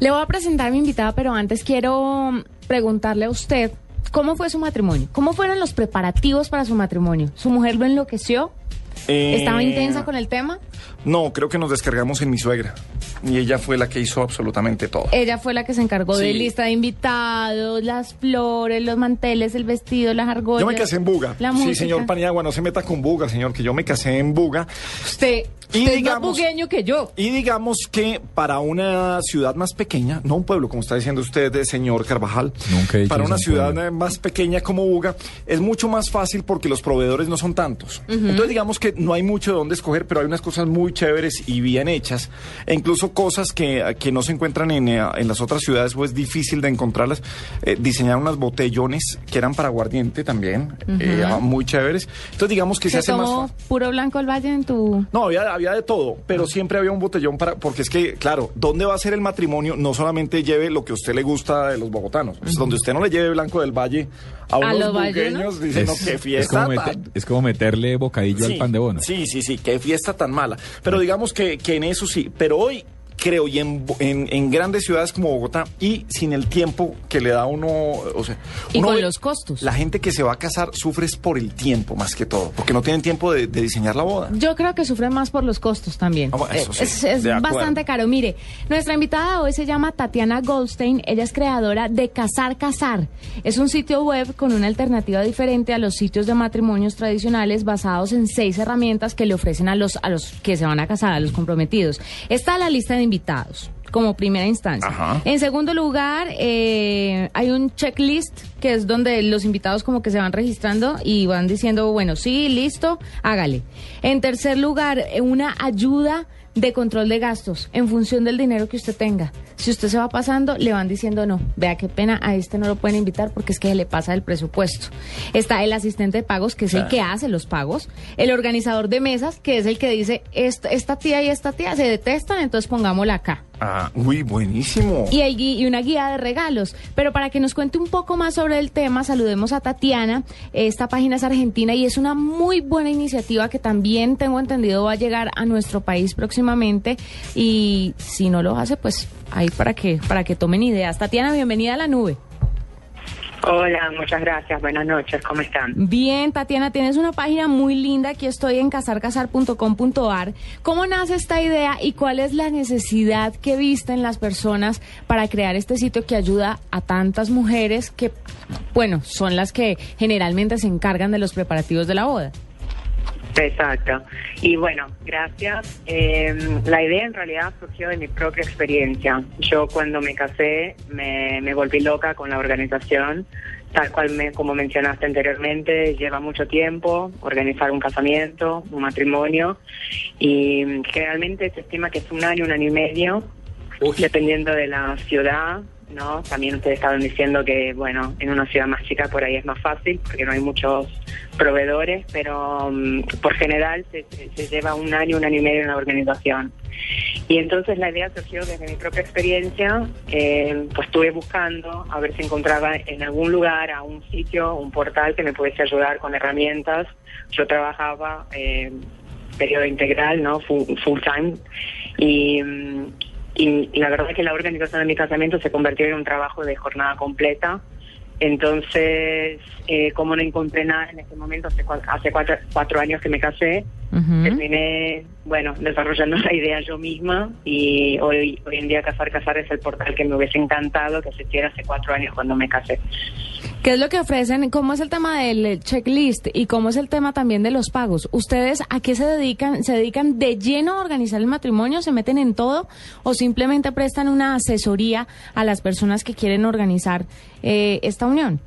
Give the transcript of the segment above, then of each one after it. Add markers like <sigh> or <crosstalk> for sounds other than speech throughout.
Le voy a presentar a mi invitada, pero antes quiero preguntarle a usted, ¿cómo fue su matrimonio? ¿Cómo fueron los preparativos para su matrimonio? ¿Su mujer lo enloqueció? Eh, ¿Estaba intensa con el tema? No, creo que nos descargamos en mi suegra. Y ella fue la que hizo absolutamente todo. Ella fue la que se encargó de Sí. lista de invitados, las flores, los manteles, el vestido, las argollas. Yo me casé en Buga. La sí, música. señor Paniagua, no se meta con Buga, señor, que yo me casé en Buga. Usted, Y usted es más digamos- bugueño que yo. Y digamos que para una ciudad más pequeña, no un pueblo, como está diciendo usted, eh, señor Carvajal, Nunca he dicho para una ciudad pueblo. más pequeña como Buga, es mucho más fácil porque los proveedores no son tantos. Entonces digamos que no hay mucho de dónde escoger, pero hay unas cosas muy chéveres y bien hechas, e incluso cosas que, que no se encuentran en, en las otras ciudades, o es difícil de encontrarlas. Eh, diseñaron unos botellones que eran para aguardiente también, eh, ah, muy chéveres. Entonces digamos que se, ¿Se hace más tomó fácil. puro blanco el valle en tu...? No, había, había de todo, pero siempre había un botellón para, porque es que, claro, ¿dónde va a ser el matrimonio? No solamente lleve lo que a usted le gusta de los bogotanos, es donde usted no le lleve Blanco del Valle a unos los bugueños, no, Es, qué es fiesta como tan- mete- es como meterle bocadillo Sí, al pan de bono. Sí, sí, sí, qué fiesta tan mala. Pero digamos que, que en eso sí, pero hoy creo, y en, Bo- en, en grandes ciudades como Bogotá, y sin el tiempo que le da uno, o sea... Y uno con ve- los costos. La gente que se va a casar sufre es por el tiempo más que todo, porque no tienen tiempo de, de diseñar la boda. Yo creo que sufre más por los costos también. Ah, bueno, eso Eh, sí, es bastante caro. Mire, nuestra invitada hoy se llama Tatiana Goldstein. Ella es creadora de Casar Casar. Es un sitio web con una alternativa diferente a los sitios de matrimonios tradicionales basados en seis herramientas que le ofrecen a los, a los que se van a casar, a los comprometidos. Está la lista de invitados como primera instancia. Ajá. En segundo lugar, eh, hay un checklist que es donde los invitados como que se van registrando y van diciendo, bueno, sí, listo, hágale. En tercer lugar, eh, una ayuda de control de gastos en función del dinero que usted tenga. Si usted se va pasando, le van diciendo no, vea qué pena, a este no lo pueden invitar porque es que se le pasa el presupuesto. Está el asistente de pagos, que es el que hace los pagos, el organizador de mesas, que es el que dice, esta, esta tía y esta tía se detestan, entonces pongámosla acá Ah, uy, buenísimo. y, hay y una guía de regalos. Pero para que nos cuente un poco más sobre el tema, saludemos a Tatiana. Esta página es argentina y es una muy buena iniciativa que también tengo entendido va a llegar a nuestro país próximamente. Y si no lo hace, pues ahí para que, para que tomen ideas. Tatiana, bienvenida a la nube. Hola, muchas gracias. Buenas noches, ¿cómo están? Bien, Tatiana, tienes una página muy linda. Aquí estoy en casarcasar.com.ar. ¿Cómo nace esta idea y cuál es la necesidad que visten las personas para crear este sitio que ayuda a tantas mujeres que, bueno, son las que generalmente se encargan de los preparativos de la boda? Exacto. Y bueno, gracias. Eh, la idea en realidad surgió de mi propia experiencia. Yo cuando me casé me, me volví loca con la organización. Tal cual me, como mencionaste anteriormente, lleva mucho tiempo organizar un casamiento, un matrimonio, y generalmente se estima que es un año, un año y medio, dependiendo de la ciudad, ¿no? También ustedes estaban diciendo que, bueno, en una ciudad más chica por ahí es más fácil porque no hay muchos proveedores, pero mm, por general se, se- se lleva un año, un año y medio en la organización. Y entonces la idea surgió desde mi propia experiencia, eh, pues estuve buscando a ver si encontraba en algún lugar, a un sitio, un portal que me pudiese ayudar con herramientas. Yo trabajaba eh, periodo integral, ¿no? Full, full time. Y, mm, y la verdad es que la organización de mi casamiento se convirtió en un trabajo de jornada completa. Entonces, eh, como no encontré nada en ese momento, hace, cua- hace cuatro, cuatro años que me casé, terminé, bueno, desarrollando <laughs> la idea yo misma y hoy, hoy en día Casar Casar es el portal que me hubiese encantado que existiera hace cuatro años cuando me casé. ¿Qué es lo que ofrecen? ¿Cómo es el tema del checklist? ¿Y cómo es el tema también de los pagos? ¿Ustedes a qué se dedican? ¿Se dedican de lleno a organizar el matrimonio? ¿Se meten en todo? ¿O simplemente prestan una asesoría a las personas que quieren organizar eh, esta unión?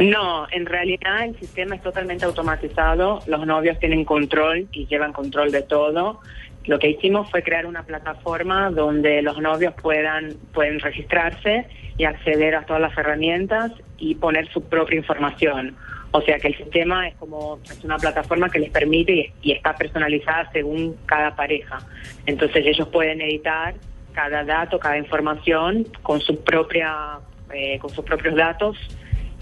No, en realidad el sistema es totalmente automatizado, los novios tienen control y llevan control de todo. Lo que hicimos fue crear una plataforma donde los novios puedan pueden registrarse y acceder a todas las herramientas y poner su propia información. O sea que el sistema es como es una plataforma que les permite y, está personalizada según cada pareja. Entonces ellos pueden editar cada dato, cada información con su propia eh, con sus propios datos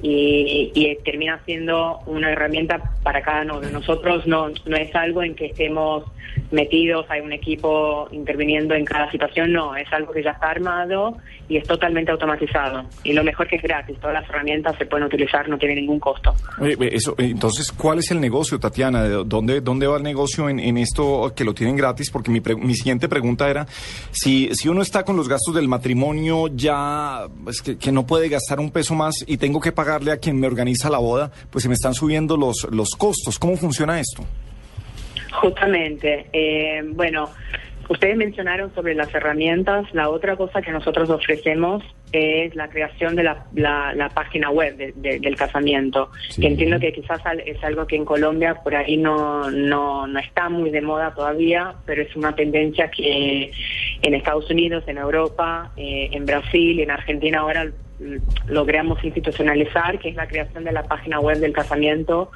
y, y termina siendo una herramienta para cada novio. Nosotros no, no es algo en que estemos metidos, hay un equipo interviniendo en cada situación, no, es algo que ya está armado y es totalmente automatizado. Y lo mejor que es gratis, todas las herramientas se pueden utilizar, no tiene ningún costo. eso, entonces, ¿cuál es el negocio, Tatiana? ¿Dónde, dónde va el negocio en, en esto que lo tienen gratis? Porque mi, mi siguiente pregunta era, si, si uno está con los gastos del matrimonio ya, pues que, que no puede gastar un peso más y tengo que pagarle a quien me organiza la boda, pues se me están subiendo los, los costos. ¿Cómo funciona esto? Justamente. Eh, bueno, ustedes mencionaron sobre las herramientas. La otra cosa que nosotros ofrecemos es la creación de la, la, página web del casamiento. Que entiendo que quizás es algo que en Colombia por ahí no, no, no está muy de moda todavía, pero es una tendencia que en Estados Unidos, en Europa, eh, en Brasil y en Argentina ahora logramos institucionalizar, que es la creación de la página web del casamiento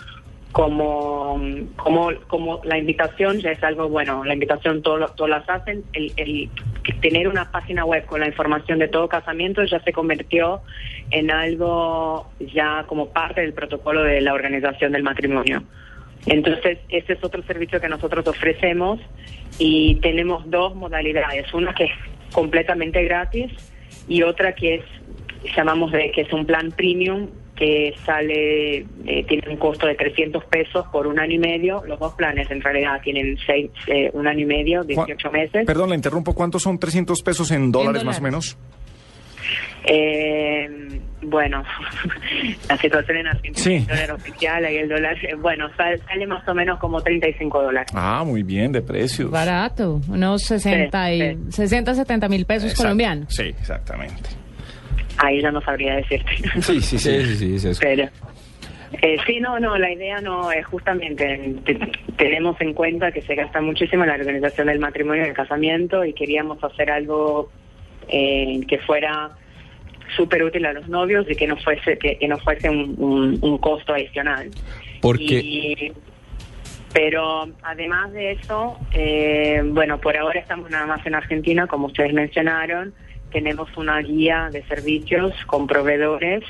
como, como, como la invitación ya es algo bueno, la invitación todos todas las hacen, el, el, tener una página web con la información de todo casamiento ya se convirtió en algo ya como parte del protocolo de la organización del matrimonio. Entonces, ese es otro servicio que nosotros ofrecemos y tenemos dos modalidades, una que es completamente gratis y otra que es llamamos de que es un plan premium que sale, eh, tiene un costo de 300 pesos por un año y medio. Los dos planes en realidad tienen seis, eh, un año y medio, 18 meses. Perdón, le interrumpo. ¿Cuántos son 300 pesos en dólares, más o menos? Eh, bueno, <laughs> la situación en Argentina, el dólar oficial y el dólar, eh, bueno, sale, más o menos como 35 dólares. Ah, muy bien, de precios. Barato, unos 60, y, 60 70 mil pesos colombianos. Sí, exactamente. Ahí ya no sabría decirte. <laughs> Sí, sí, sí, sí, sí, Pero, eh, sí, no, no, la idea no es justamente, tenemos en cuenta que se gasta muchísimo en la organización del matrimonio y del casamiento y queríamos hacer algo eh, que fuera súper útil a los novios y que no fuese que, no fuese un, costo adicional. Porque... pero además de eso, eh, bueno, por ahora estamos nada más en Argentina, como ustedes mencionaron, tenemos una guía de servicios con proveedores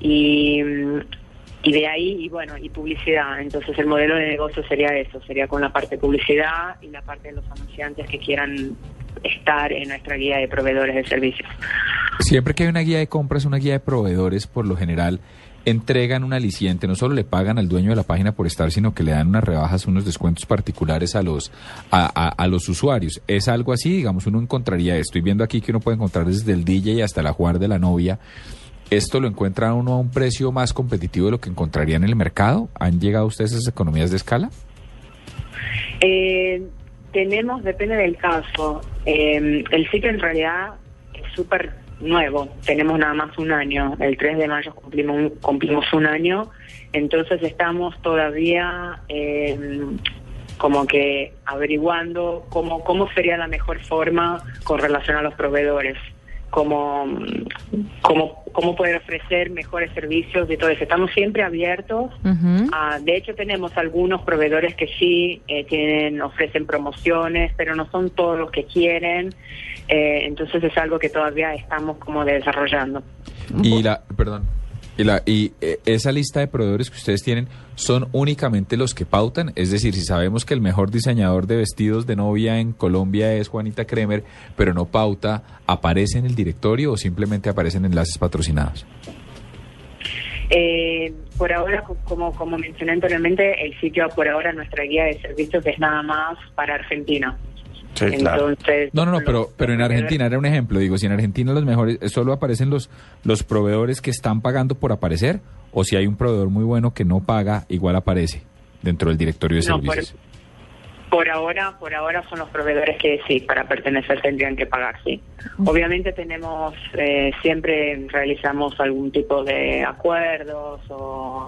y, de ahí, y bueno, y publicidad. Entonces el modelo de negocio sería eso, sería con la parte de publicidad y la parte de los anunciantes que quieran estar en nuestra guía de proveedores de servicios. Siempre que hay una guía de compras, una guía de proveedores, por lo general, entregan un aliciente, no solo le pagan al dueño de la página por estar, sino que le dan unas rebajas, unos descuentos particulares a los, a, los usuarios. Es algo así, digamos, uno encontraría, estoy viendo aquí que uno puede encontrar desde el DJ hasta la jugar de la novia. ¿Esto lo encuentra uno a un precio más competitivo de lo que encontraría en el mercado? ¿Han llegado ustedes a esas economías de escala? Eh, tenemos, depende del caso. Eh, el sitio en realidad es súper nuevo, tenemos nada más un año, el 3 de mayo cumplimos un, año, entonces estamos todavía eh, como que averiguando cómo, cómo sería la mejor forma con relación a los proveedores cómo, cómo, cómo poder ofrecer mejores servicios de todo eso. Estamos siempre abiertos. de hecho, tenemos algunos proveedores que sí eh, tienen, ofrecen promociones, pero no son todos los que quieren. Eh, entonces es algo que todavía estamos como desarrollando. Y la, perdón, y, la, y eh, esa lista de proveedores que ustedes tienen son únicamente los que pautan, es decir, si sabemos que el mejor diseñador de vestidos de novia en Colombia es Juanita Kremer, pero no pauta, ¿aparece en el directorio o simplemente aparecen enlaces patrocinados? Eh, por ahora, como, como mencioné anteriormente, el sitio por ahora, nuestra guía de servicios es nada más para Argentina. Entonces, no, no, no, pero, pero en Argentina era un ejemplo. Digo, si en Argentina los mejores, solo aparecen los, los proveedores que están pagando por aparecer, o si hay un proveedor muy bueno que no paga, igual aparece dentro del directorio de servicios. Por, ahora, por ahora son los proveedores que sí, para pertenecer tendrían que pagar, sí. Obviamente tenemos, eh, siempre realizamos algún tipo de acuerdos o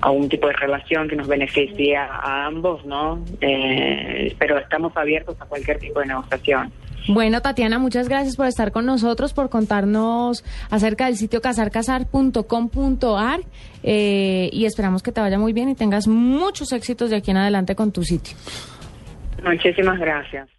algún tipo de relación que nos beneficie a, ambos, ¿no? Eh, pero estamos abiertos a cualquier tipo de negociación. Bueno, Tatiana, muchas gracias por estar con nosotros, por contarnos acerca del sitio casarcasar.com.ar eh, y esperamos que te vaya muy bien y tengas muchos éxitos de aquí en adelante con tu sitio. Muchísimas gracias.